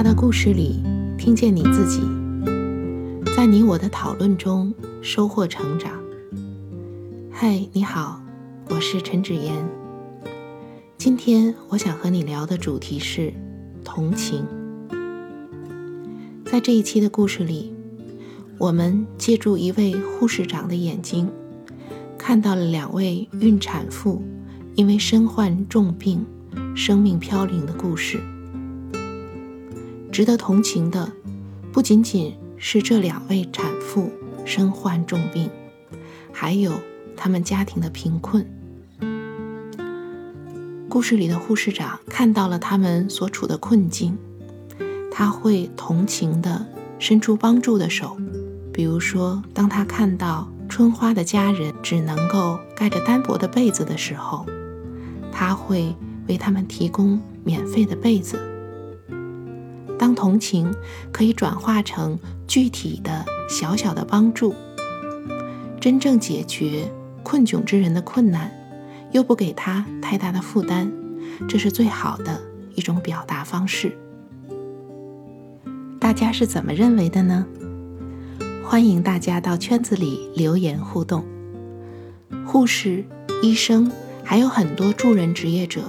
他的故事里听见你自己，在你我的讨论中收获成长。嗨，你好，我是陈芷妍。今天我想和你聊的主题是同情。在这一期的故事里，我们借助一位护士长的眼睛，看到了两位孕产妇因为身患重病、生命飘零的故事。值得同情的，不仅仅是这两位产妇身患重病，还有他们家庭的贫困。故事里的护士长看到了他们所处的困境，他会同情地伸出帮助的手。比如说，当他看到春花的家人只能够盖着单薄的被子的时候，他会为他们提供免费的被子。当同情可以转化成具体的小小的帮助，真正解决困窘之人的困难，又不给他太大的负担，这是最好的一种表达方式。大家是怎么认为的呢？欢迎大家到圈子里留言互动。护士、医生，还有很多助人职业者，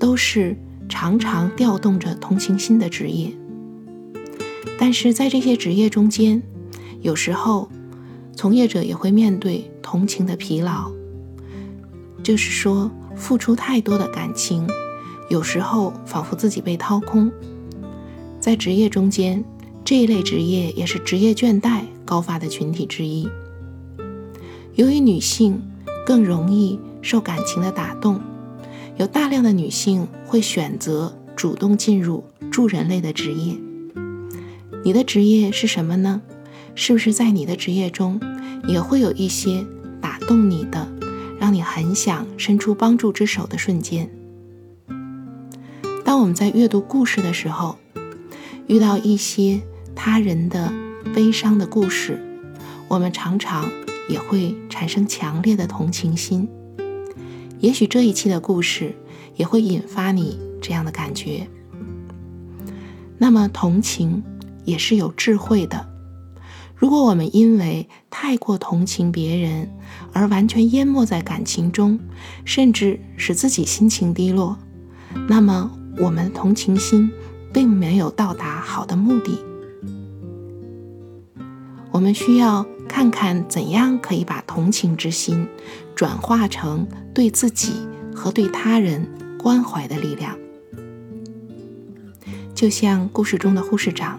都是。常常调动着同情心的职业，但是在这些职业中间，有时候从业者也会面对同情的疲劳，就是说付出太多的感情，有时候仿佛自己被掏空。在职业中间，这一类职业也是职业倦怠高发的群体之一。由于女性更容易受感情的打动。有大量的女性会选择主动进入助人类的职业。你的职业是什么呢？是不是在你的职业中也会有一些打动你的，让你很想伸出帮助之手的瞬间？当我们在阅读故事的时候，遇到一些他人的悲伤的故事，我们常常也会产生强烈的同情心。也许这一期的故事也会引发你这样的感觉。那么，同情也是有智慧的。如果我们因为太过同情别人而完全淹没在感情中，甚至使自己心情低落，那么我们的同情心并没有到达好的目的。我们需要看看怎样可以把同情之心转化成对自己和对他人关怀的力量。就像故事中的护士长，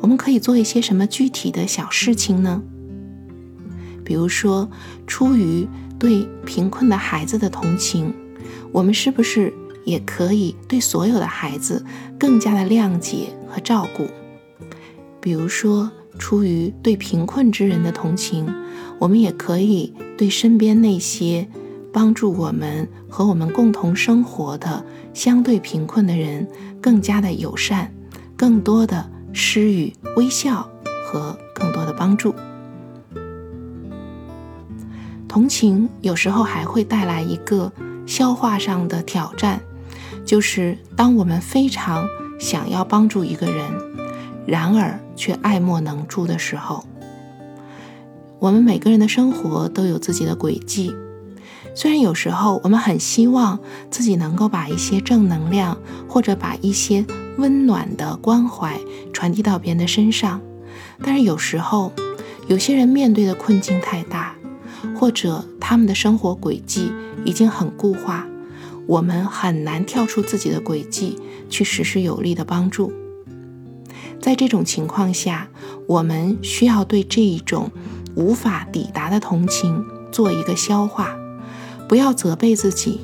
我们可以做一些什么具体的小事情呢？比如说，出于对贫困的孩子的同情，我们是不是也可以对所有的孩子更加的谅解和照顾？比如说。出于对贫困之人的同情，我们也可以对身边那些帮助我们和我们共同生活的相对贫困的人更加的友善，更多的施予微笑和更多的帮助。同情有时候还会带来一个消化上的挑战，就是当我们非常想要帮助一个人。然而却爱莫能助的时候，我们每个人的生活都有自己的轨迹。虽然有时候我们很希望自己能够把一些正能量，或者把一些温暖的关怀传递到别人的身上，但是有时候有些人面对的困境太大，或者他们的生活轨迹已经很固化，我们很难跳出自己的轨迹去实施有力的帮助。在这种情况下，我们需要对这一种无法抵达的同情做一个消化，不要责备自己，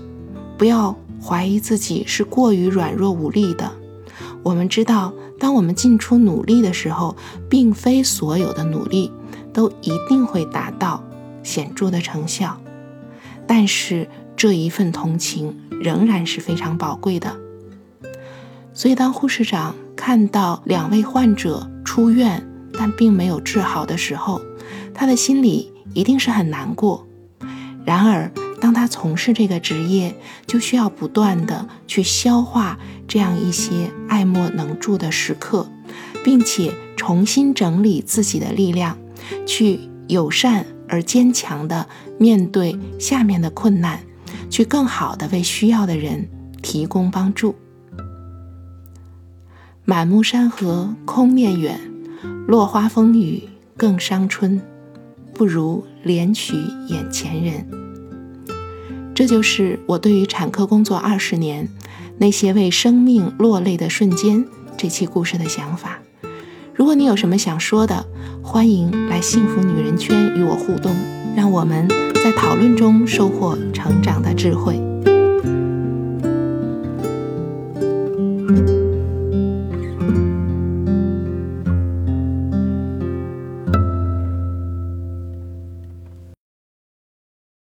不要怀疑自己是过于软弱无力的。我们知道，当我们尽出努力的时候，并非所有的努力都一定会达到显著的成效，但是这一份同情仍然是非常宝贵的。所以，当护士长。看到两位患者出院但并没有治好的时候，他的心里一定是很难过。然而，当他从事这个职业，就需要不断的去消化这样一些爱莫能助的时刻，并且重新整理自己的力量，去友善而坚强的面对下面的困难，去更好的为需要的人提供帮助。满目山河空念远，落花风雨更伤春，不如怜取眼前人。这就是我对于产科工作二十年那些为生命落泪的瞬间这期故事的想法。如果你有什么想说的，欢迎来幸福女人圈与我互动，让我们在讨论中收获成长的智慧。